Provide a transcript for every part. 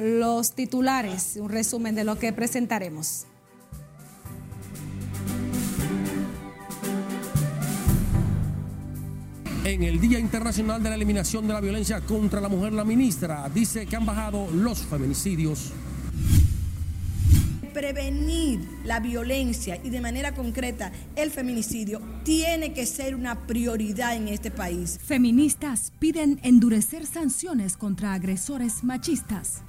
los titulares, un resumen de lo que presentaremos. En el Día Internacional de la Eliminación de la Violencia contra la Mujer, la ministra dice que han bajado los feminicidios prevenir la violencia y de manera concreta el feminicidio tiene que ser una prioridad en este país. Feministas piden endurecer sanciones contra agresores machistas.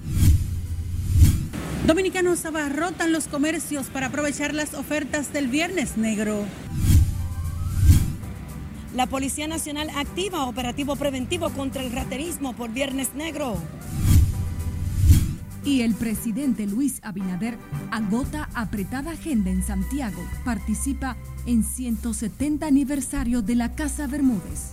Dominicanos abarrotan los comercios para aprovechar las ofertas del Viernes Negro. La Policía Nacional activa operativo preventivo contra el raterismo por Viernes Negro. Y el presidente Luis Abinader agota apretada agenda en Santiago. Participa en 170 aniversario de la Casa Bermúdez.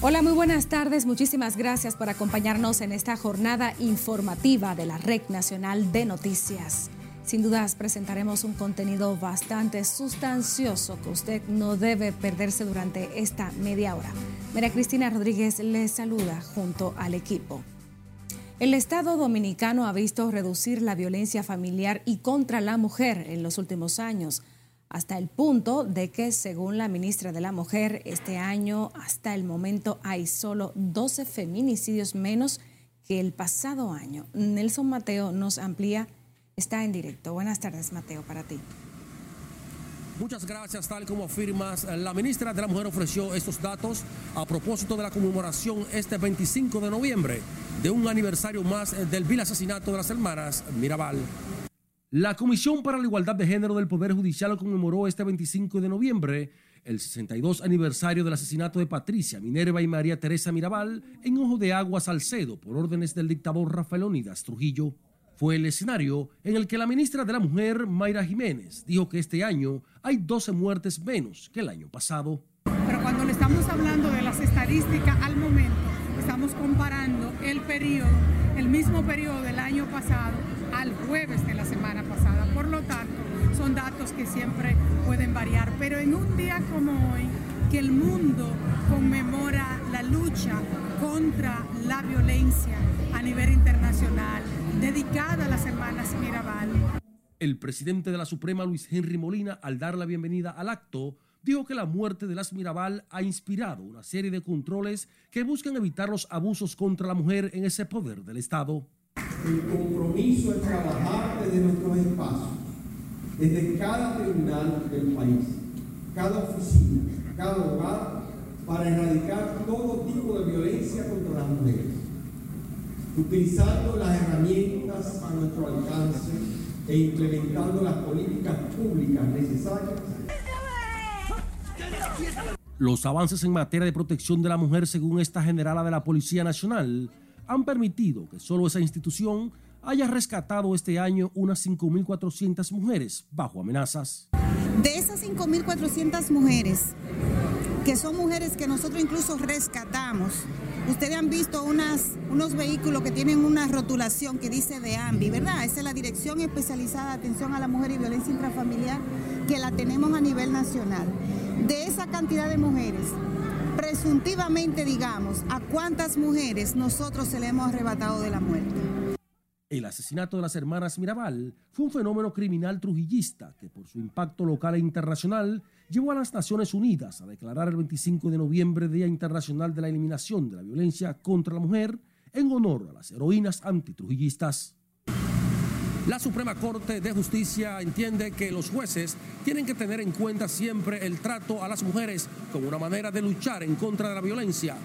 Hola, muy buenas tardes. Muchísimas gracias por acompañarnos en esta jornada informativa de la Red Nacional de Noticias. Sin dudas presentaremos un contenido bastante sustancioso que usted no debe perderse durante esta media hora. María Cristina Rodríguez les saluda junto al equipo. El Estado dominicano ha visto reducir la violencia familiar y contra la mujer en los últimos años, hasta el punto de que, según la ministra de la Mujer, este año hasta el momento hay solo 12 feminicidios menos que el pasado año. Nelson Mateo nos amplía está en directo. Buenas tardes, Mateo, para ti. Muchas gracias, tal como afirmas. La ministra de la Mujer ofreció estos datos a propósito de la conmemoración este 25 de noviembre de un aniversario más del vil asesinato de las hermanas Mirabal. La Comisión para la Igualdad de Género del Poder Judicial conmemoró este 25 de noviembre el 62 aniversario del asesinato de Patricia, Minerva y María Teresa Mirabal en Ojo de Agua, Salcedo, por órdenes del dictador Rafael Unidas Trujillo fue el escenario en el que la ministra de la Mujer, Mayra Jiménez, dijo que este año hay 12 muertes menos que el año pasado. Pero cuando le estamos hablando de las estadísticas al momento, estamos comparando el periodo, el mismo periodo del año pasado al jueves de la semana pasada. Por lo tanto, son datos que siempre pueden variar. Pero en un día como hoy, que el mundo conmemora la lucha contra la violencia a nivel internacional, dedicada a las hermanas Mirabal. El presidente de la Suprema, Luis Henry Molina, al dar la bienvenida al acto, dijo que la muerte de las Mirabal ha inspirado una serie de controles que buscan evitar los abusos contra la mujer en ese poder del Estado. El compromiso es trabajar desde nuestros espacios, desde cada tribunal del país, cada oficina, cada hogar, para erradicar todo tipo de violencia contra las mujeres utilizando las herramientas a nuestro alcance e implementando las políticas públicas necesarias. Los avances en materia de protección de la mujer, según esta generala de la Policía Nacional, han permitido que solo esa institución haya rescatado este año unas 5.400 mujeres bajo amenazas. De esas 5.400 mujeres, que son mujeres que nosotros incluso rescatamos, Ustedes han visto unas, unos vehículos que tienen una rotulación que dice de AMBI, ¿verdad? Esa es la Dirección Especializada de Atención a la Mujer y Violencia Intrafamiliar que la tenemos a nivel nacional. De esa cantidad de mujeres, presuntivamente digamos, ¿a cuántas mujeres nosotros se le hemos arrebatado de la muerte? El asesinato de las hermanas Mirabal fue un fenómeno criminal trujillista que por su impacto local e internacional llevó a las Naciones Unidas a declarar el 25 de noviembre Día Internacional de la Eliminación de la Violencia contra la Mujer en honor a las heroínas antitrujillistas. La Suprema Corte de Justicia entiende que los jueces tienen que tener en cuenta siempre el trato a las mujeres como una manera de luchar en contra de la violencia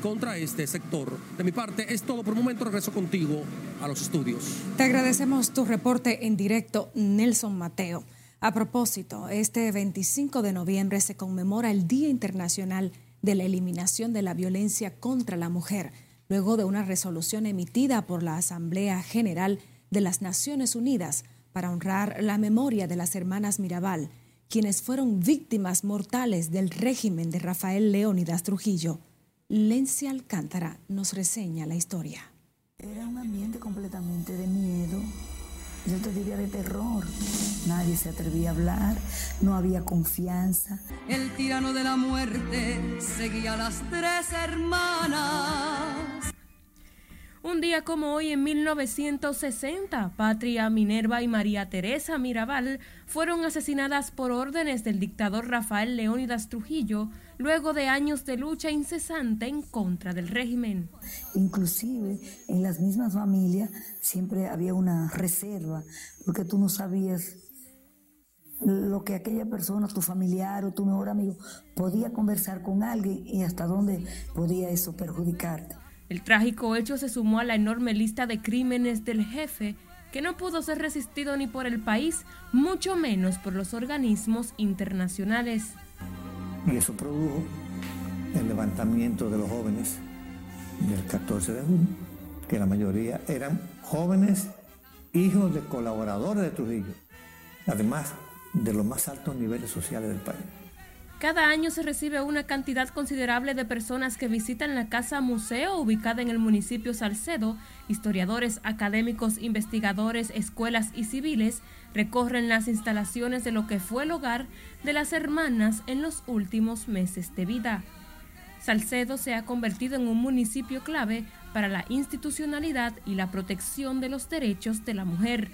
contra este sector. De mi parte es todo por el momento. Regreso contigo a los estudios. Te agradecemos tu reporte en directo, Nelson Mateo. A propósito, este 25 de noviembre se conmemora el Día Internacional de la Eliminación de la Violencia contra la Mujer, luego de una resolución emitida por la Asamblea General de las Naciones Unidas para honrar la memoria de las hermanas Mirabal, quienes fueron víctimas mortales del régimen de Rafael Leónidas Trujillo. Lencia Alcántara nos reseña la historia. Era un ambiente completamente de miedo, yo te diría de terror. Nadie se atrevía a hablar, no había confianza. El tirano de la muerte seguía a las tres hermanas. Un día como hoy en 1960, Patria Minerva y María Teresa Mirabal fueron asesinadas por órdenes del dictador Rafael Leónidas Trujillo luego de años de lucha incesante en contra del régimen. Inclusive en las mismas familias siempre había una reserva, porque tú no sabías lo que aquella persona, tu familiar o tu mejor amigo, podía conversar con alguien y hasta dónde podía eso perjudicarte. El trágico hecho se sumó a la enorme lista de crímenes del jefe que no pudo ser resistido ni por el país, mucho menos por los organismos internacionales. Y eso produjo el levantamiento de los jóvenes del 14 de junio, que la mayoría eran jóvenes hijos de colaboradores de Trujillo, además de los más altos niveles sociales del país. Cada año se recibe una cantidad considerable de personas que visitan la casa museo ubicada en el municipio Salcedo. Historiadores, académicos, investigadores, escuelas y civiles recorren las instalaciones de lo que fue el hogar de las hermanas en los últimos meses de vida. Salcedo se ha convertido en un municipio clave para la institucionalidad y la protección de los derechos de la mujer.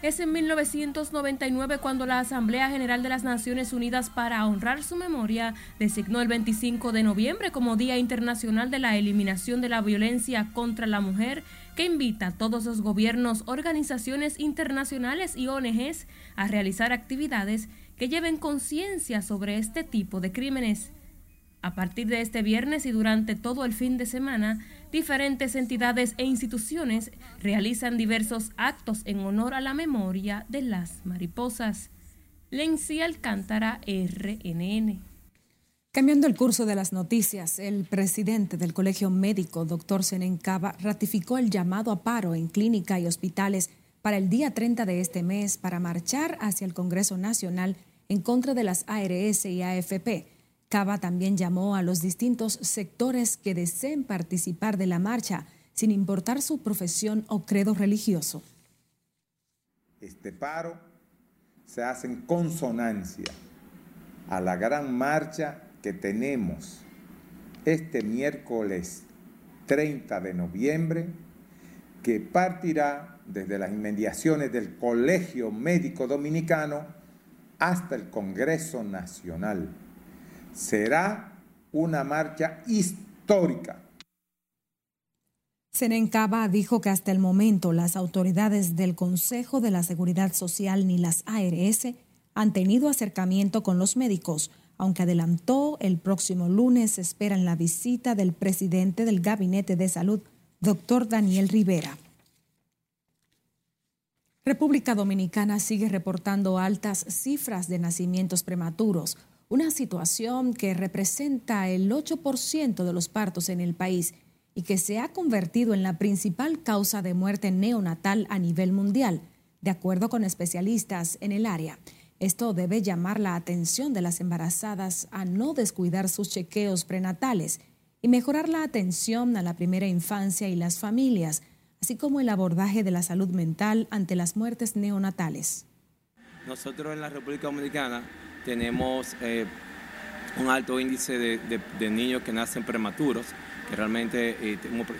Es en 1999 cuando la Asamblea General de las Naciones Unidas para honrar su memoria designó el 25 de noviembre como Día Internacional de la Eliminación de la Violencia contra la Mujer, que invita a todos los gobiernos, organizaciones internacionales y ONGs a realizar actividades que lleven conciencia sobre este tipo de crímenes. A partir de este viernes y durante todo el fin de semana, diferentes entidades e instituciones realizan diversos actos en honor a la memoria de las mariposas. Lenci Alcántara, RNN. Cambiando el curso de las noticias, el presidente del Colegio Médico, doctor Caba, ratificó el llamado a paro en clínica y hospitales para el día 30 de este mes para marchar hacia el Congreso Nacional en contra de las ARS y AFP Cava también llamó a los distintos sectores que deseen participar de la marcha, sin importar su profesión o credo religioso. Este paro se hace en consonancia a la gran marcha que tenemos este miércoles 30 de noviembre, que partirá desde las inmediaciones del Colegio Médico Dominicano hasta el Congreso Nacional será una marcha histórica. Senencaba dijo que hasta el momento las autoridades del Consejo de la Seguridad Social ni las ARS han tenido acercamiento con los médicos, aunque adelantó el próximo lunes esperan la visita del presidente del Gabinete de Salud, doctor Daniel Rivera. República Dominicana sigue reportando altas cifras de nacimientos prematuros una situación que representa el 8% de los partos en el país y que se ha convertido en la principal causa de muerte neonatal a nivel mundial, de acuerdo con especialistas en el área. Esto debe llamar la atención de las embarazadas a no descuidar sus chequeos prenatales y mejorar la atención a la primera infancia y las familias, así como el abordaje de la salud mental ante las muertes neonatales. Nosotros en la República Dominicana tenemos eh, un alto índice de, niños que nacen prematuros que realmente eh,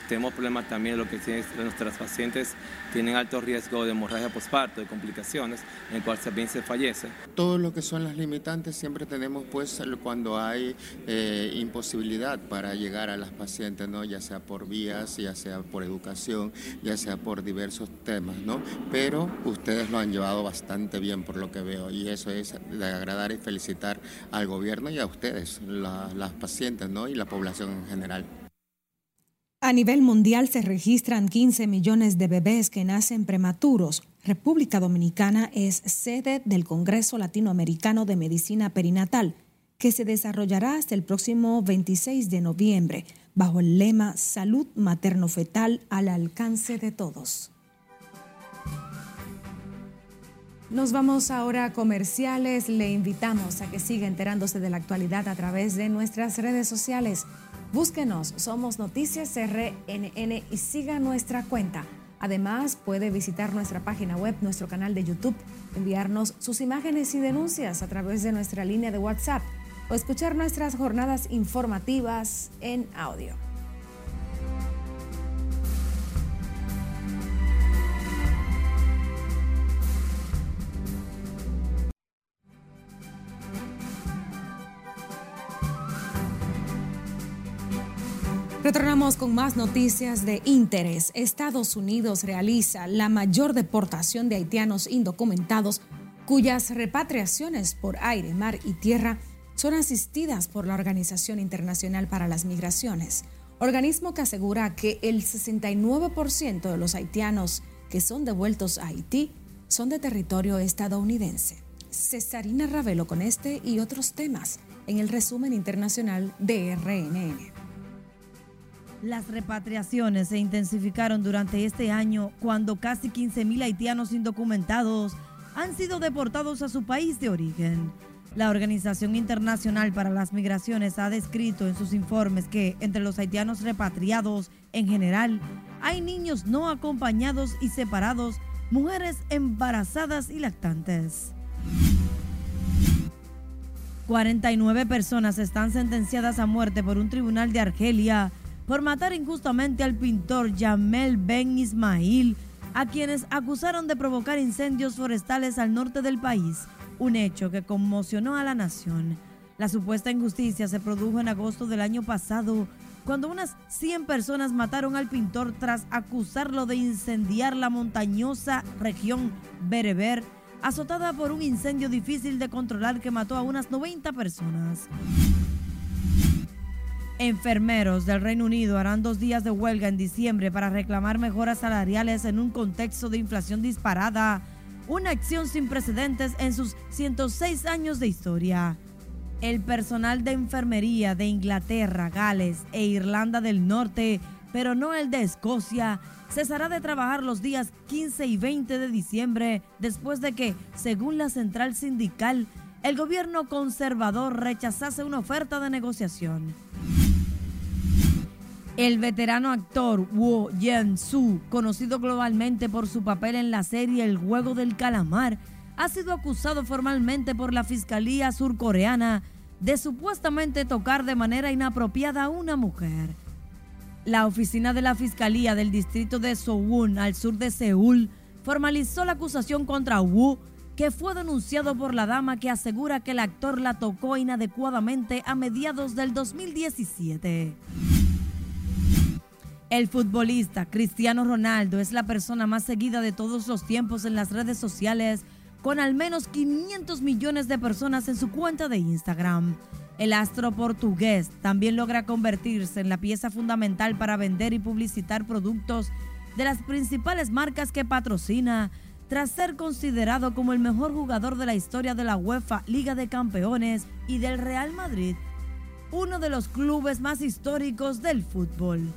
tenemos, problemas también lo que tienen nuestras pacientes tienen alto riesgo de hemorragia postparto, de complicaciones, en cual también se fallece. Todo lo que son las limitantes siempre tenemos pues cuando hay eh, imposibilidad para llegar a las pacientes, ¿no? ya sea por vías, ya sea por educación, ya sea por diversos temas, ¿no? Pero ustedes lo han llevado bastante bien por lo que veo y eso es de agradar y felicitar al gobierno y a ustedes, las pacientes, ¿no? y la población en general. A nivel mundial se registran 15 millones de bebés que nacen prematuros. República Dominicana es sede del Congreso Latinoamericano de Medicina Perinatal, que se desarrollará hasta el próximo 26 de noviembre, bajo el lema Salud materno-fetal al alcance de todos. Nos vamos ahora a comerciales. Le invitamos a que siga enterándose de la actualidad a través de nuestras redes sociales. Búsquenos, somos Noticias RNN y siga nuestra cuenta Además, puede visitar nuestra página web, nuestro canal de YouTube, enviarnos sus imágenes y denuncias a través de nuestra línea de WhatsApp o escuchar nuestras jornadas informativas en audio. Retornamos con más noticias de interés. Estados Unidos realiza la mayor deportación de haitianos indocumentados cuyas repatriaciones por aire, mar y tierra son asistidas por la Organización Internacional para las Migraciones, organismo que asegura que el 69% de los haitianos que son devueltos a Haití son de territorio estadounidense. Cesarina Ravelo con este y otros temas en el resumen internacional de RNN. Las repatriaciones se intensificaron durante este año cuando casi 15.000 haitianos indocumentados han sido deportados a su país de origen. La Organización Internacional para las Migraciones ha descrito en sus informes que entre los haitianos repatriados en general hay niños no acompañados y separados, mujeres embarazadas y lactantes. 49 personas están sentenciadas a muerte por un tribunal de Argelia por matar injustamente al pintor Jamel Ben Ismail, a quienes acusaron de provocar incendios forestales al norte del país, un hecho que conmocionó a la nación. La supuesta injusticia se produjo en agosto del año pasado, cuando unas 100 personas mataron al pintor tras acusarlo de incendiar la montañosa región Bereber, azotada por un incendio difícil de controlar que mató a unas 90 personas. Enfermeros del Reino Unido harán dos días de huelga en diciembre para reclamar mejoras salariales en un contexto de inflación disparada, una acción sin precedentes en sus 106 años de historia. El personal de enfermería de Inglaterra, Gales e Irlanda del Norte, pero no el de Escocia, cesará de trabajar los días 15 y 20 de diciembre después de que, según la central sindical, el gobierno conservador rechazase una oferta de negociación. El veterano actor Wu Yen-su, conocido globalmente por su papel en la serie El juego del calamar, ha sido acusado formalmente por la Fiscalía surcoreana de supuestamente tocar de manera inapropiada a una mujer. La oficina de la Fiscalía del distrito de Sowon, al sur de Seúl, formalizó la acusación contra Wu, que fue denunciado por la dama que asegura que el actor la tocó inadecuadamente a mediados del 2017. El futbolista Cristiano Ronaldo es la persona más seguida de todos los tiempos en las redes sociales, con al menos 500 millones de personas en su cuenta de Instagram. El astro portugués también logra convertirse en la pieza fundamental para vender y publicitar productos de las principales marcas que patrocina, tras ser considerado como el mejor jugador de la historia de la UEFA Liga de Campeones y del Real Madrid, uno de los clubes más históricos del fútbol.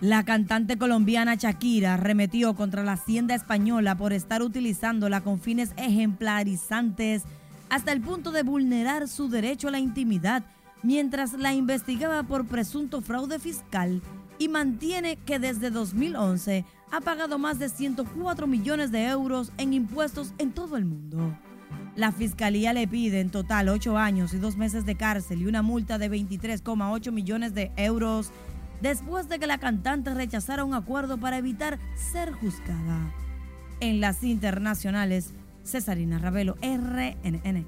La cantante colombiana Shakira remetió contra la hacienda española por estar utilizándola con fines ejemplarizantes hasta el punto de vulnerar su derecho a la intimidad mientras la investigaba por presunto fraude fiscal y mantiene que desde 2011 ha pagado más de 104 millones de euros en impuestos en todo el mundo. La fiscalía le pide en total 8 años y 2 meses de cárcel y una multa de 23,8 millones de euros después de que la cantante rechazara un acuerdo para evitar ser juzgada. En las internacionales, Cesarina Ravelo, RNN.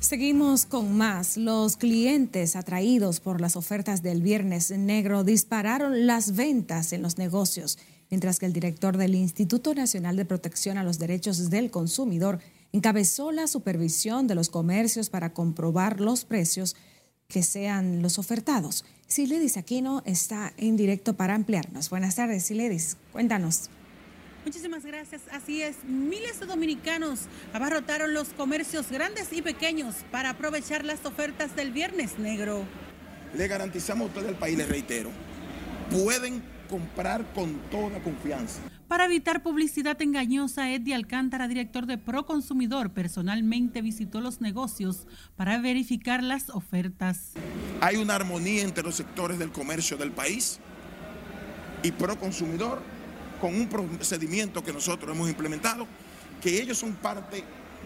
Seguimos con más. Los clientes atraídos por las ofertas del Viernes Negro dispararon las ventas en los negocios, mientras que el director del Instituto Nacional de Protección a los Derechos del Consumidor encabezó la supervisión de los comercios para comprobar los precios que sean los ofertados. Siledis Aquino está en directo para ampliarnos. Buenas tardes, Siledis. Cuéntanos. Muchísimas gracias. Así es, miles de dominicanos abarrotaron los comercios grandes y pequeños para aprovechar las ofertas del Viernes Negro. Le garantizamos a ustedes el país, les reitero, pueden comprar con toda confianza. Para evitar publicidad engañosa, Eddie Alcántara, director de Proconsumidor, personalmente visitó los negocios para verificar las ofertas. Hay una armonía entre los sectores del comercio del país. y pro consumidor con un procedimiento que nosotros hemos implementado, que ellos son parte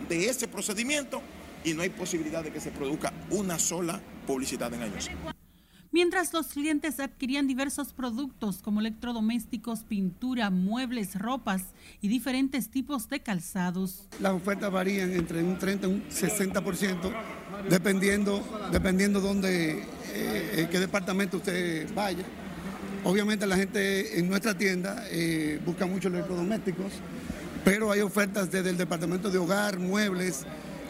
de ese procedimiento y no hay posibilidad de que se produzca una sola publicidad engañosa. Mientras los clientes adquirían diversos productos como electrodomésticos, pintura, muebles, ropas y diferentes tipos de calzados. Las ofertas varían entre un 30 y un 60%, dependiendo, dependiendo dónde, eh, eh, qué departamento usted vaya. Obviamente la gente en nuestra tienda eh, busca mucho electrodomésticos, pero hay ofertas desde el departamento de hogar, muebles,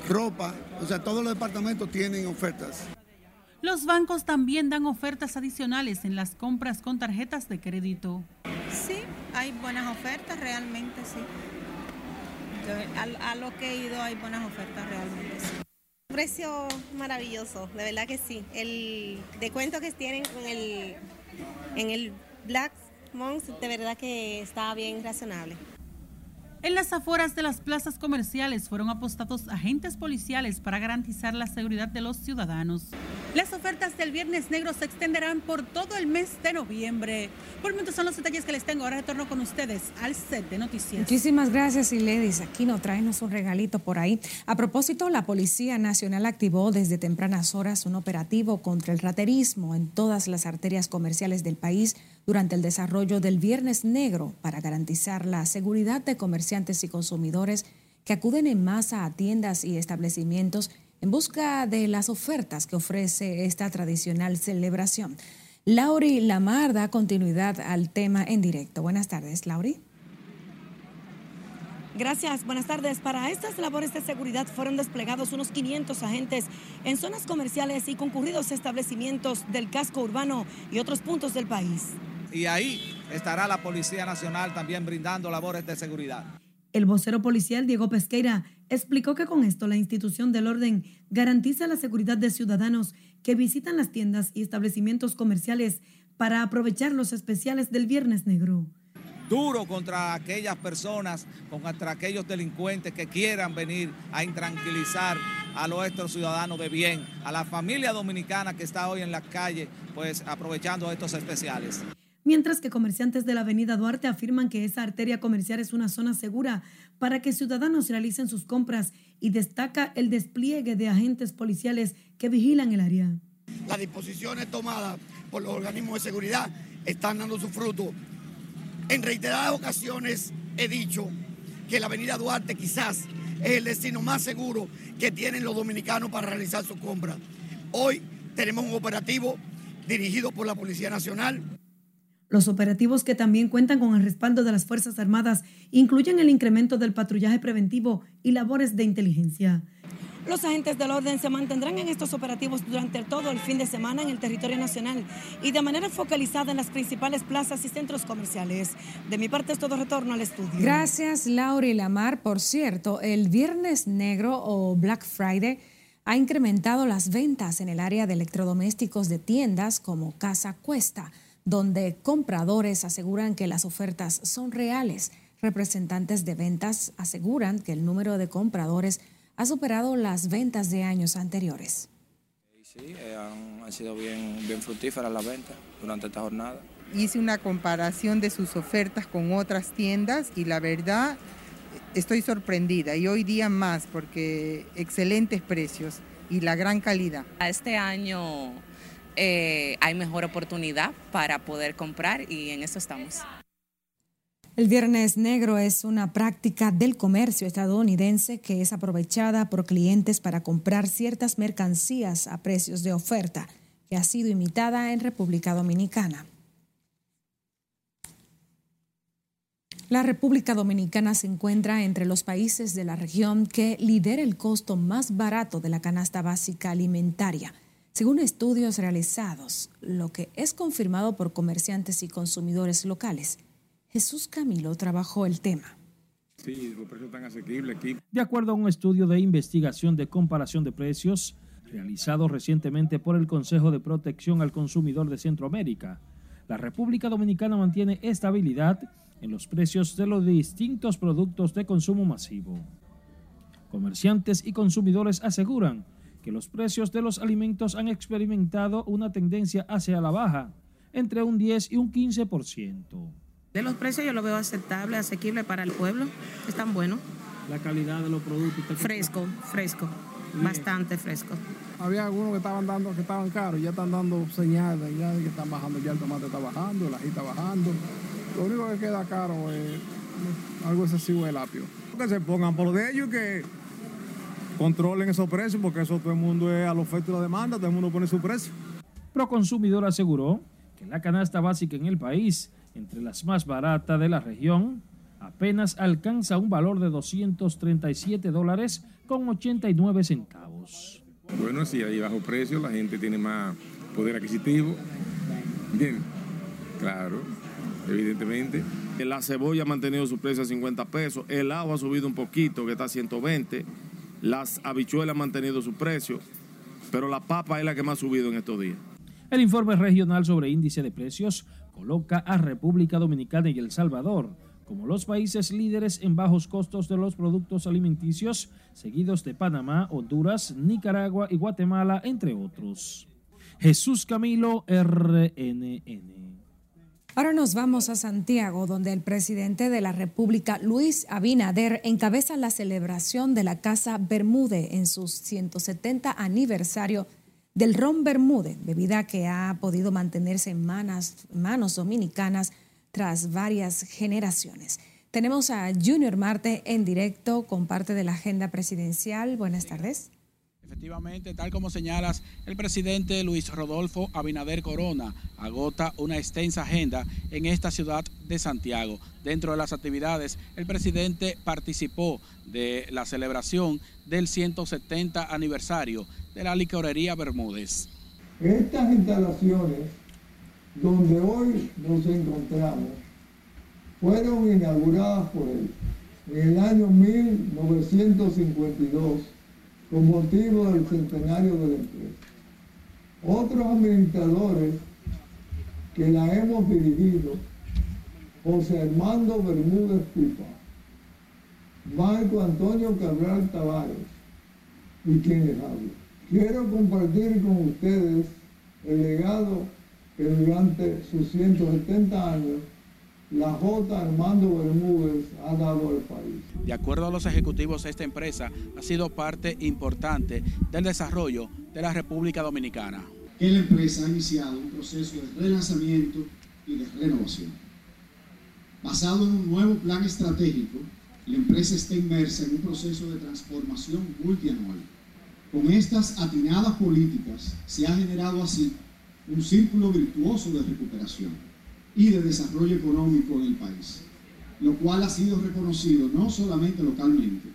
ropa, o sea, todos los departamentos tienen ofertas. Los bancos también dan ofertas adicionales en las compras con tarjetas de crédito. Sí, hay buenas ofertas, realmente sí. A, a lo que he ido hay buenas ofertas, realmente sí. Precio maravilloso, de verdad que sí. El descuento que tienen con el, en el Black Month, de verdad que está bien razonable. En las afueras de las plazas comerciales fueron apostados agentes policiales para garantizar la seguridad de los ciudadanos. Las ofertas del Viernes Negro se extenderán por todo el mes de noviembre. Por el momento son los detalles que les tengo. Ahora retorno con ustedes al set de noticias. Muchísimas gracias, Iledis. Aquí nos traenos un regalito por ahí. A propósito, la Policía Nacional activó desde tempranas horas un operativo contra el raterismo en todas las arterias comerciales del país durante el desarrollo del Viernes Negro para garantizar la seguridad de comerciantes y consumidores que acuden en masa a tiendas y establecimientos en busca de las ofertas que ofrece esta tradicional celebración. Lauri Lamar da continuidad al tema en directo. Buenas tardes, Lauri. Gracias, buenas tardes. Para estas labores de seguridad fueron desplegados unos 500 agentes en zonas comerciales y concurridos establecimientos del casco urbano y otros puntos del país y ahí estará la Policía Nacional también brindando labores de seguridad. El vocero policial Diego Pesqueira explicó que con esto la institución del orden garantiza la seguridad de ciudadanos que visitan las tiendas y establecimientos comerciales para aprovechar los especiales del Viernes Negro. Duro contra aquellas personas, contra aquellos delincuentes que quieran venir a intranquilizar a nuestros ciudadanos de bien, a la familia dominicana que está hoy en la calle, pues aprovechando estos especiales mientras que comerciantes de la avenida Duarte afirman que esa arteria comercial es una zona segura para que ciudadanos realicen sus compras y destaca el despliegue de agentes policiales que vigilan el área. Las disposiciones tomadas por los organismos de seguridad están dando su fruto. En reiteradas ocasiones he dicho que la avenida Duarte quizás es el destino más seguro que tienen los dominicanos para realizar sus compras. Hoy tenemos un operativo dirigido por la Policía Nacional los operativos que también cuentan con el respaldo de las Fuerzas Armadas incluyen el incremento del patrullaje preventivo y labores de inteligencia. Los agentes del orden se mantendrán en estos operativos durante todo el fin de semana en el territorio nacional y de manera focalizada en las principales plazas y centros comerciales. De mi parte es todo retorno al estudio. Gracias, Laura y Lamar. Por cierto, el Viernes Negro o Black Friday ha incrementado las ventas en el área de electrodomésticos de tiendas como Casa Cuesta donde compradores aseguran que las ofertas son reales. Representantes de ventas aseguran que el número de compradores ha superado las ventas de años anteriores. Sí, eh, han, sido bien, bien fructíferas las ventas durante esta jornada. Hice una comparación de sus ofertas con otras tiendas y la verdad estoy sorprendida y hoy día más porque excelentes precios y la gran calidad. Este año eh, hay mejor oportunidad para poder comprar y en eso estamos. El Viernes Negro es una práctica del comercio estadounidense que es aprovechada por clientes para comprar ciertas mercancías a precios de oferta, que ha sido imitada en República Dominicana. La República Dominicana se encuentra entre los países de la región que lidera el costo más barato de la canasta básica alimentaria según estudios realizados, lo que es confirmado por comerciantes y consumidores locales. Jesús Camilo trabajó el tema. Sí, los precios están asequibles aquí. De acuerdo a un estudio de investigación de comparación de precios realizado recientemente por el Consejo de Protección al Consumidor de Centroamérica, la República Dominicana mantiene estabilidad en los precios de los distintos productos de consumo masivo. Comerciantes y consumidores aseguran que los precios de los alimentos han experimentado una tendencia hacia la baja, entre un 10 y un 15%. De los precios yo lo veo aceptable, asequible para el pueblo. Están buenos. La calidad de los productos. Fresco, fresco. Bastante fresco. Había algunos que estaban dando, que estaban caros, ya están dando señales ya de que están bajando, ya el tomate está bajando, el ají está bajando. Lo único que queda caro es algo excesivo el apio. Que se pongan por de ellos que controlen esos precios, porque eso todo el mundo es a la oferta y la demanda, todo el mundo pone su precio. Proconsumidor aseguró que la canasta básica en el país, entre las más baratas de la región, apenas alcanza un valor de 237 dólares con 89 centavos. Bueno, si hay bajo precio, la gente tiene más poder adquisitivo. Bien, claro, evidentemente. La cebolla ha mantenido su precio a 50 pesos, el agua ha subido un poquito, que está a 120, las habichuelas han mantenido su precio, pero la papa es la que más ha subido en estos días. El informe regional sobre índice de precios coloca a República Dominicana y El Salvador como los países líderes en bajos costos de los productos alimenticios, seguidos de Panamá, Honduras, Nicaragua y Guatemala, entre otros. Jesús Camilo, RNN. Ahora nos vamos a Santiago, donde el presidente de la República, Luis Abinader, encabeza la celebración de la Casa Bermúdez en su 170 aniversario del ron Bermúdez, bebida que ha podido mantenerse en manos, manos dominicanas tras varias generaciones. Tenemos a Junior Marte en directo con parte de la agenda presidencial. Buenas tardes. Efectivamente, tal como señalas, el presidente Luis Rodolfo Abinader Corona agota una extensa agenda en esta ciudad de Santiago. Dentro de las actividades, el presidente participó de la celebración del 170 aniversario de la licorería Bermúdez. Estas instalaciones donde hoy nos encontramos fueron inauguradas por él en el año 1952 con motivo del centenario de la empresa. Otros administradores que la hemos dirigido, José Armando Bermúdez Pipa, Marco Antonio Cabral Tavares y quienes hablan. Quiero compartir con ustedes el legado que durante sus 170 años la J. Armando Bermúdez ha dado al país. De acuerdo a los ejecutivos, esta empresa ha sido parte importante del desarrollo de la República Dominicana. Que la empresa ha iniciado un proceso de relanzamiento y de renovación. Basado en un nuevo plan estratégico, la empresa está inmersa en un proceso de transformación multianual. Con estas atinadas políticas se ha generado así un círculo virtuoso de recuperación y de desarrollo económico en el país, lo cual ha sido reconocido no solamente localmente,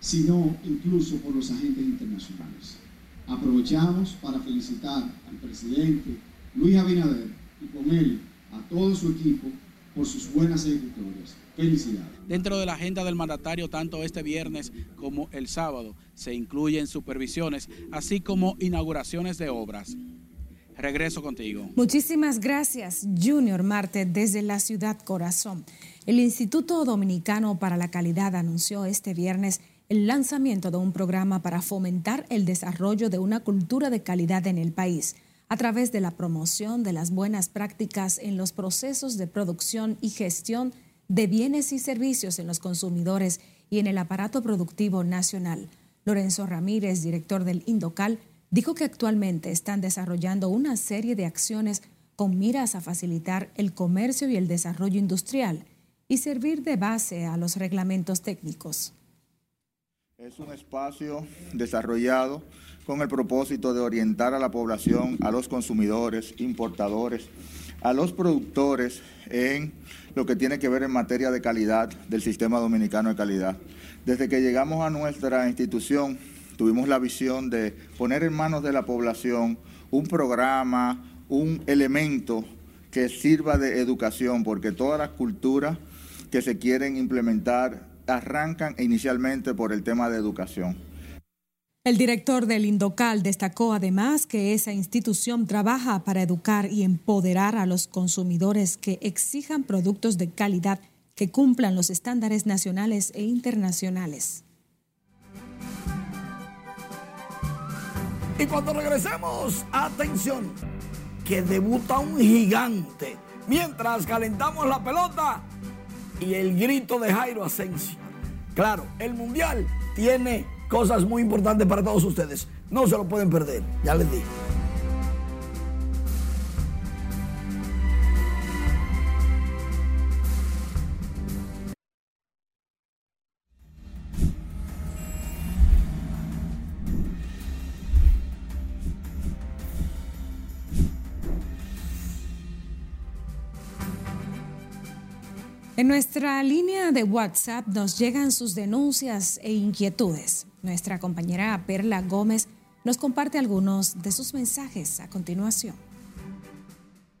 sino incluso por los agentes internacionales. Aprovechamos para felicitar al presidente Luis Abinader y con él a todo su equipo por sus buenas ejecutorias. Felicidades. Dentro de la agenda del mandatario, tanto este viernes como el sábado, se incluyen supervisiones, así como inauguraciones de obras. Regreso contigo. Muchísimas gracias, Junior Marte, desde la ciudad Corazón. El Instituto Dominicano para la Calidad anunció este viernes el lanzamiento de un programa para fomentar el desarrollo de una cultura de calidad en el país a través de la promoción de las buenas prácticas en los procesos de producción y gestión de bienes y servicios en los consumidores y en el aparato productivo nacional. Lorenzo Ramírez, director del Indocal, dijo que actualmente están desarrollando una serie de acciones con miras a facilitar el comercio y el desarrollo industrial y servir de base a los reglamentos técnicos. Es un espacio desarrollado con el propósito de orientar a la población, a los consumidores, importadores, a los productores en lo que tiene que ver en materia de calidad del sistema dominicano de calidad. Desde que llegamos a nuestra institución, tuvimos la visión de poner en manos de la población un programa, un elemento que sirva de educación, porque todas las culturas que se quieren implementar arrancan inicialmente por el tema de educación. El director del Indocal destacó además que esa institución trabaja para educar y empoderar a los consumidores que exijan productos de calidad que cumplan los estándares nacionales e internacionales. Y cuando regresemos, atención, que debuta un gigante. Mientras calentamos la pelota y el grito de Jairo Asensio. Claro, el Mundial tiene cosas muy importantes para todos ustedes. No se lo pueden perder, ya les digo. Nuestra línea de WhatsApp nos llegan sus denuncias e inquietudes. Nuestra compañera Perla Gómez nos comparte algunos de sus mensajes a continuación.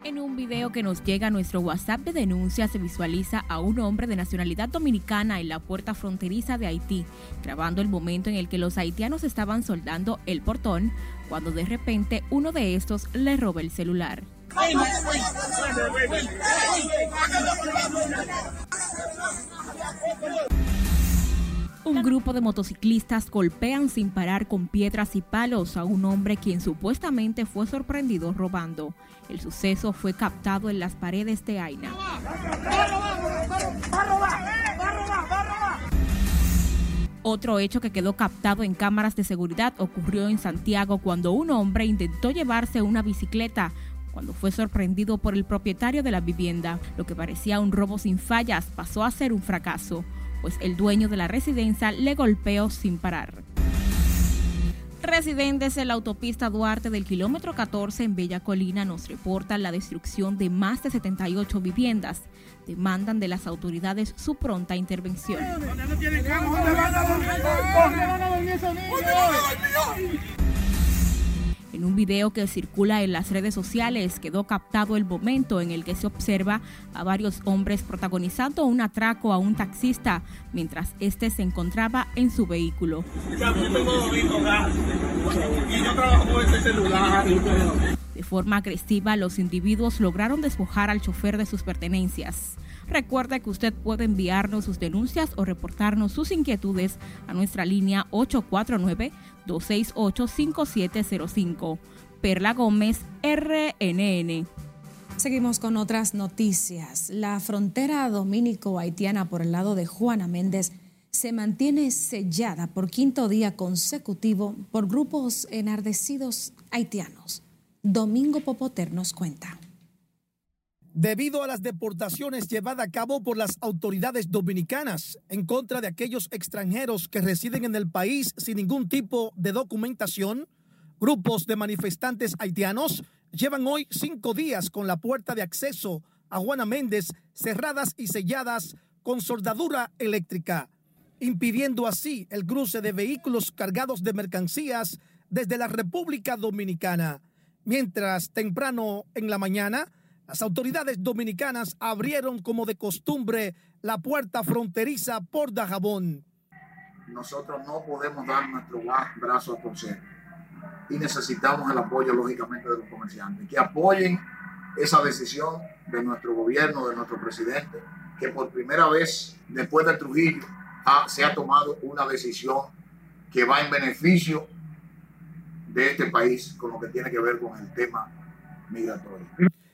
En un video que nos llega a nuestro WhatsApp de denuncia se visualiza a un hombre de nacionalidad dominicana en la puerta fronteriza de Haití, grabando el momento en el que los haitianos estaban soldando el portón, cuando de repente uno de estos le roba el celular. Un grupo de motociclistas golpean sin parar con piedras y palos a un hombre quien supuestamente fue sorprendido robando. El suceso fue captado en las paredes de Aina. Otro hecho que quedó captado en cámaras de seguridad ocurrió en Santiago cuando un hombre intentó llevarse una bicicleta cuando fue sorprendido por el propietario de la vivienda. Lo que parecía un robo sin fallas pasó a ser un fracaso, pues el dueño de la residencia le golpeó sin parar. Residentes en la autopista Duarte del kilómetro 14 en Bella Colina nos reportan la destrucción de más de 78 viviendas. Demandan de las autoridades su pronta intervención. En un video que circula en las redes sociales quedó captado el momento en el que se observa a varios hombres protagonizando un atraco a un taxista mientras este se encontraba en su vehículo. De forma agresiva, los individuos lograron despojar al chofer de sus pertenencias. Recuerda que usted puede enviarnos sus denuncias o reportarnos sus inquietudes a nuestra línea 849-268-5705. Perla Gómez, RNN. Seguimos con otras noticias. La frontera dominico-haitiana por el lado de Juana Méndez se mantiene sellada por quinto día consecutivo por grupos enardecidos haitianos. Domingo Popoter nos cuenta debido a las deportaciones llevadas a cabo por las autoridades dominicanas en contra de aquellos extranjeros que residen en el país sin ningún tipo de documentación, grupos de manifestantes haitianos llevan hoy cinco días con la puerta de acceso a Juana Méndez cerradas y selladas con soldadura eléctrica, impidiendo así el cruce de vehículos cargados de mercancías desde la República Dominicana. Mientras temprano en la mañana, las autoridades dominicanas abrieron como de costumbre la puerta fronteriza por Dajabón. Nosotros no podemos dar nuestro brazo a torcer y necesitamos el apoyo, lógicamente, de los comerciantes, que apoyen esa decisión de nuestro gobierno, de nuestro presidente, que por primera vez después del Trujillo se ha tomado una decisión que va en beneficio de este país con lo que tiene que ver con el tema migratorio.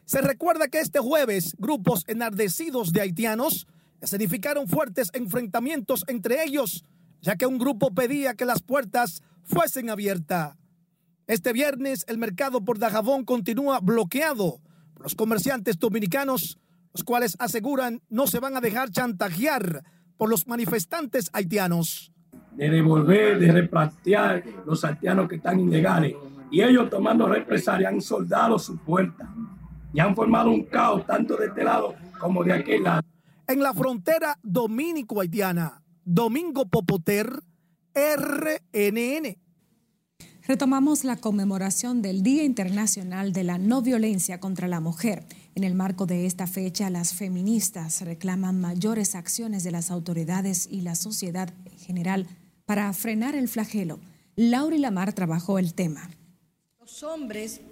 Se recuerda que este jueves grupos enardecidos de haitianos escenificaron fuertes enfrentamientos entre ellos, ya que un grupo pedía que las puertas fuesen abiertas. Este viernes el mercado por Dajabón continúa bloqueado por los comerciantes dominicanos, los cuales aseguran no se van a dejar chantajear por los manifestantes haitianos. De devolver, de replantear los haitianos que están ilegales y ellos tomando represalia han soldado su puerta y han formado un caos tanto de este lado como de aquel lado. En la frontera dominico-haitiana, Domingo Popoter, RNN. Retomamos la conmemoración del Día Internacional de la No Violencia contra la Mujer. En el marco de esta fecha, las feministas reclaman mayores acciones de las autoridades y la sociedad en general para frenar el flagelo. Laura y Lamar trabajó el tema. Los hombres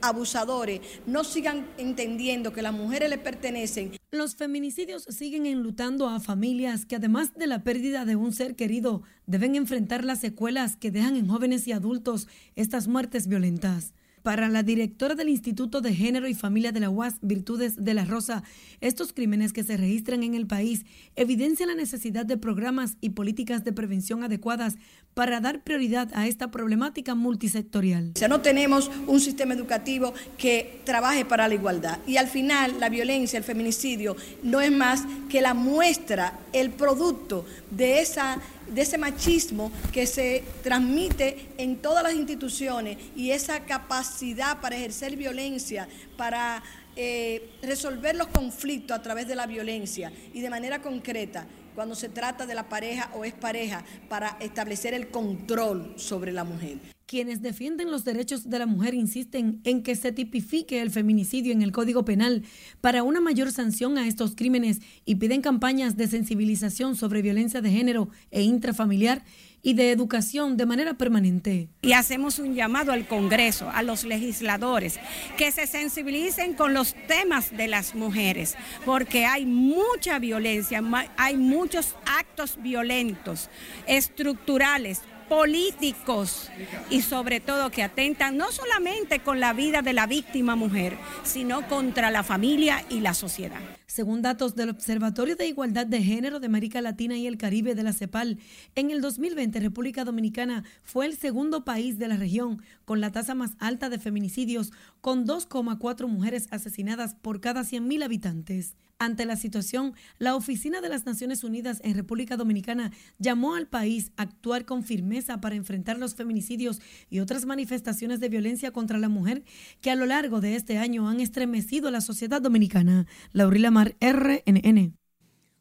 abusadores no sigan entendiendo que las mujeres les pertenecen. Los feminicidios siguen enlutando a familias que además de la pérdida de un ser querido, deben enfrentar las secuelas que dejan en jóvenes y adultos estas muertes violentas. Para la directora del Instituto de Género y Familia de la UAS, Virtudes de la Rosa, estos crímenes que se registran en el país evidencian la necesidad de programas y políticas de prevención adecuadas para dar prioridad a esta problemática multisectorial. O sea, no tenemos un sistema educativo que trabaje para la igualdad. Y al final, la violencia, el feminicidio, no es más que la muestra, el producto de esa de ese machismo que se transmite en todas las instituciones y esa capacidad para ejercer violencia, para eh, resolver los conflictos a través de la violencia y de manera concreta cuando se trata de la pareja o es pareja para establecer el control sobre la mujer. Quienes defienden los derechos de la mujer insisten en que se tipifique el feminicidio en el Código Penal para una mayor sanción a estos crímenes y piden campañas de sensibilización sobre violencia de género e intrafamiliar y de educación de manera permanente. Y hacemos un llamado al Congreso, a los legisladores, que se sensibilicen con los temas de las mujeres, porque hay mucha violencia, hay muchos actos violentos, estructurales, políticos y sobre todo que atentan no solamente con la vida de la víctima mujer, sino contra la familia y la sociedad. Según datos del Observatorio de Igualdad de Género de América Latina y el Caribe de la CEPAL, en el 2020 República Dominicana fue el segundo país de la región con la tasa más alta de feminicidios, con 2,4 mujeres asesinadas por cada 100.000 habitantes. Ante la situación, la Oficina de las Naciones Unidas en República Dominicana llamó al país a actuar con firmeza para enfrentar los feminicidios y otras manifestaciones de violencia contra la mujer que a lo largo de este año han estremecido la sociedad dominicana. Laurila RNN.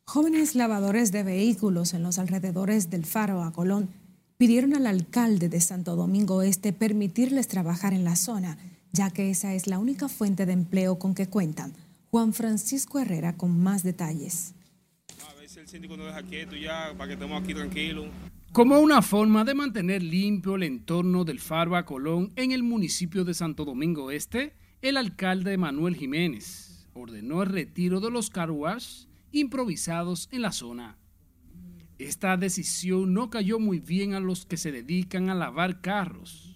Jóvenes lavadores de vehículos en los alrededores del Faro a Colón pidieron al alcalde de Santo Domingo Este permitirles trabajar en la zona, ya que esa es la única fuente de empleo con que cuentan. Juan Francisco Herrera con más detalles. A si el síndico nos deja quieto ya, para que estemos aquí tranquilos. Como una forma de mantener limpio el entorno del Faro a Colón en el municipio de Santo Domingo Este, el alcalde Manuel Jiménez ordenó el retiro de los carwash improvisados en la zona. Esta decisión no cayó muy bien a los que se dedican a lavar carros,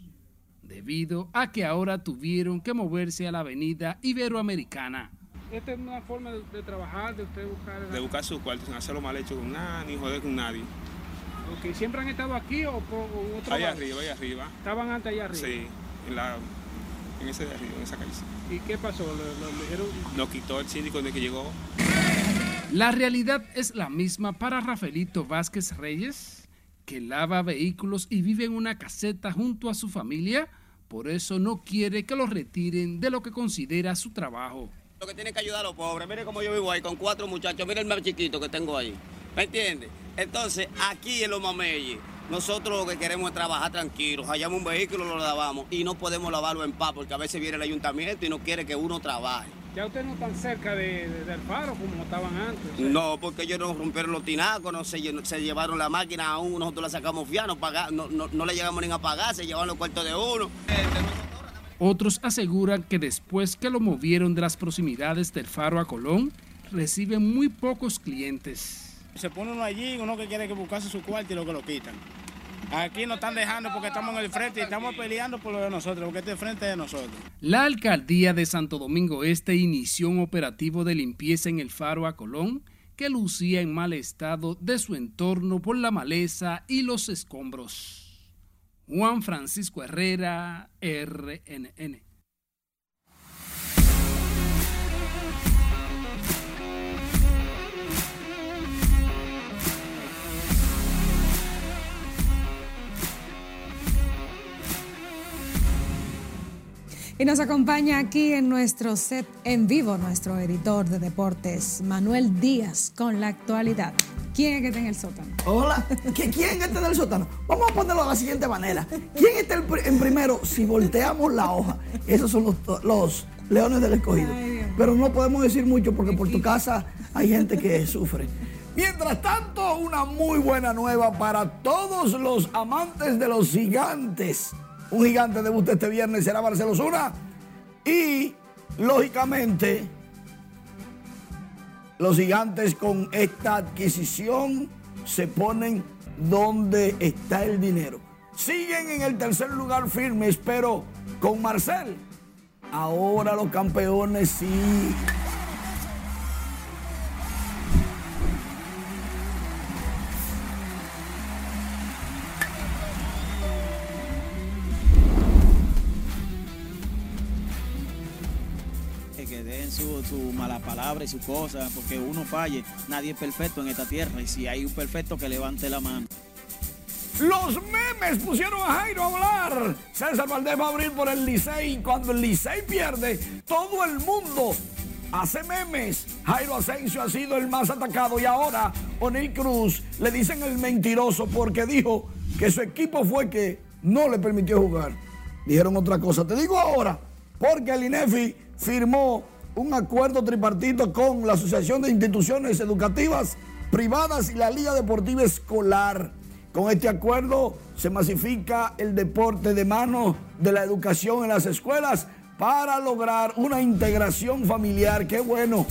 debido a que ahora tuvieron que moverse a la avenida Iberoamericana esta es una forma de, trabajar, de usted buscar... De buscar su cuarto, sin hacerlo mal hecho con nadie, ni joder con nadie. Ok, ¿siempre han estado aquí o por otro Allá arriba, allá arriba. ¿Estaban antes allá arriba? Sí, en, la, en ese de arriba, en esa calle. ¿Y qué pasó? ¿Lo, dijeron? Nos quitó el síndico de que llegó. La realidad es la misma para Rafaelito Vázquez Reyes, que lava vehículos y vive en una caseta junto a su familia, por eso no quiere que lo retiren de lo que considera su trabajo que tiene que ayudar a los pobres. Mire cómo yo vivo ahí con cuatro muchachos. Mire el más chiquito que tengo ahí. ¿Me entiende? Entonces, aquí en los mameyes, nosotros lo que queremos es trabajar tranquilos. Hallamos un vehículo, lo lavamos y no podemos lavarlo en paz porque a veces viene el ayuntamiento y no quiere que uno trabaje. ¿Ya ustedes no están cerca de, del paro como estaban antes? No, porque ellos nos rompieron los tinacos, no se, se llevaron la máquina a uno, nosotros la sacamos fiada, no, no, no, le llegamos ni a pagar, se llevaron los cuartos de uno. Otros aseguran que después que lo movieron de las proximidades del Faro a Colón, reciben muy pocos clientes. Se pone uno allí, uno que quiere que buscase su cuarto y lo que lo quitan. Aquí nos están dejando porque estamos en el frente y estamos peleando por lo de nosotros, porque este frente es de nosotros. La alcaldía de Santo Domingo Este inició un operativo de limpieza en el Faro a Colón que lucía en mal estado de su entorno por la maleza y los escombros. Juan Francisco Herrera, RNN. Y nos acompaña aquí en nuestro set en vivo nuestro editor de deportes, Manuel Díaz, con la actualidad. ¿Quién es que está en el sótano? Hola, ¿quién está en el sótano? Vamos a ponerlo de la siguiente manera. ¿Quién está en primero si volteamos la hoja? Esos son los, leones del escogido. Pero no podemos decir mucho porque por tu casa hay gente que sufre. Mientras tanto, una muy buena nueva para todos los amantes de los gigantes. Un gigante debuta este viernes será Barcelona. Y, lógicamente, los gigantes con esta adquisición se ponen donde está el dinero. siguen en el tercer lugar firmes, pero con Marcel, ahora los campeones sí. Palabra y sus cosas, porque uno falle, nadie es perfecto en esta tierra y si hay un perfecto que levante la mano. Los memes pusieron a Jairo a hablar. César Valdés va a abrir por el Licey. Cuando el Licey pierde, todo el mundo hace memes. Jairo Asensio ha sido el más atacado y ahora O'Neill Cruz le dicen el mentiroso porque dijo que su equipo fue que no le permitió jugar. Dijeron otra cosa. Te digo ahora, porque el INEFI firmó un acuerdo tripartito con la Asociación de Instituciones Educativas Privadas y la Liga Deportiva Escolar. Con este acuerdo se masifica el deporte de mano de la educación en las escuelas para lograr una integración familiar. Qué bueno.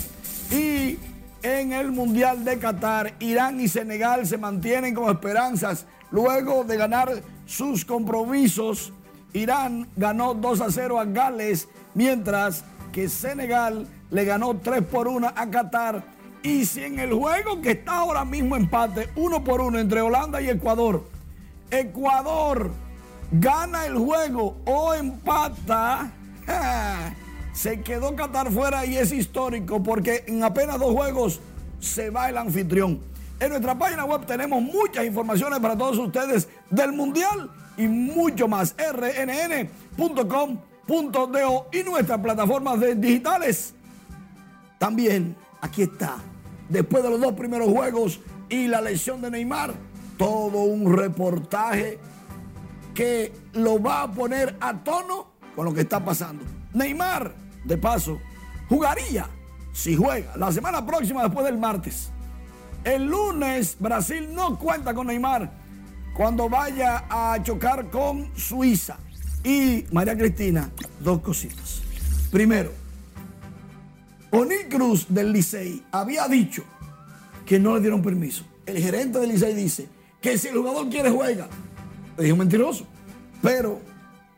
Y en el Mundial de Qatar, Irán y Senegal se mantienen como esperanzas luego de ganar sus compromisos. Irán ganó 2 a 0 a Gales, mientras que Senegal le ganó 3 por 1 a Qatar y si en el juego que está ahora mismo empate, uno por uno entre Holanda y Ecuador, Ecuador gana el juego o empata, se quedó Qatar fuera y es histórico porque en apenas dos juegos se va el anfitrión. En nuestra página web tenemos muchas informaciones para todos ustedes del Mundial y mucho más. rnn.com.do y nuestras plataformas digitales. También aquí está después de los dos primeros juegos y la lesión de Neymar, todo un reportaje que lo va a poner a tono con lo que está pasando. Neymar, de paso, jugaría si juega la semana próxima después del martes. El lunes Brasil no cuenta con Neymar cuando vaya a chocar con Suiza. Y María Cristina, dos cositas. Primero, O'Neill Cruz del Licey había dicho que no le dieron permiso. El gerente del Licey dice que si el jugador quiere juega. Le dijo mentiroso. Pero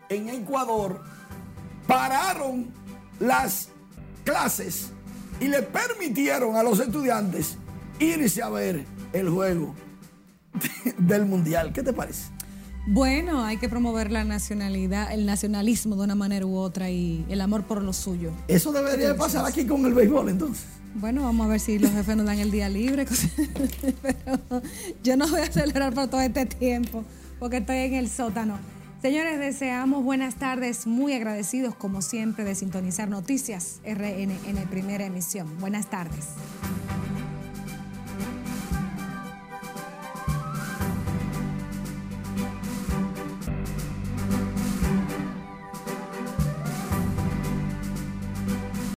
en Ecuador pararon las clases y le permitieron a los estudiantes irse a ver el juego del mundial. ¿Qué te parece? Bueno, hay que promover la nacionalidad, el nacionalismo de una manera u otra y el amor por lo suyo. Eso debería de pasar aquí con el béisbol entonces. Bueno, vamos a ver si los jefes nos dan el día libre. Pero yo no voy a celebrar por todo este tiempo porque estoy en el sótano. Señores, deseamos buenas tardes, muy agradecidos como siempre de sintonizar Noticias RN en primera emisión. Buenas tardes.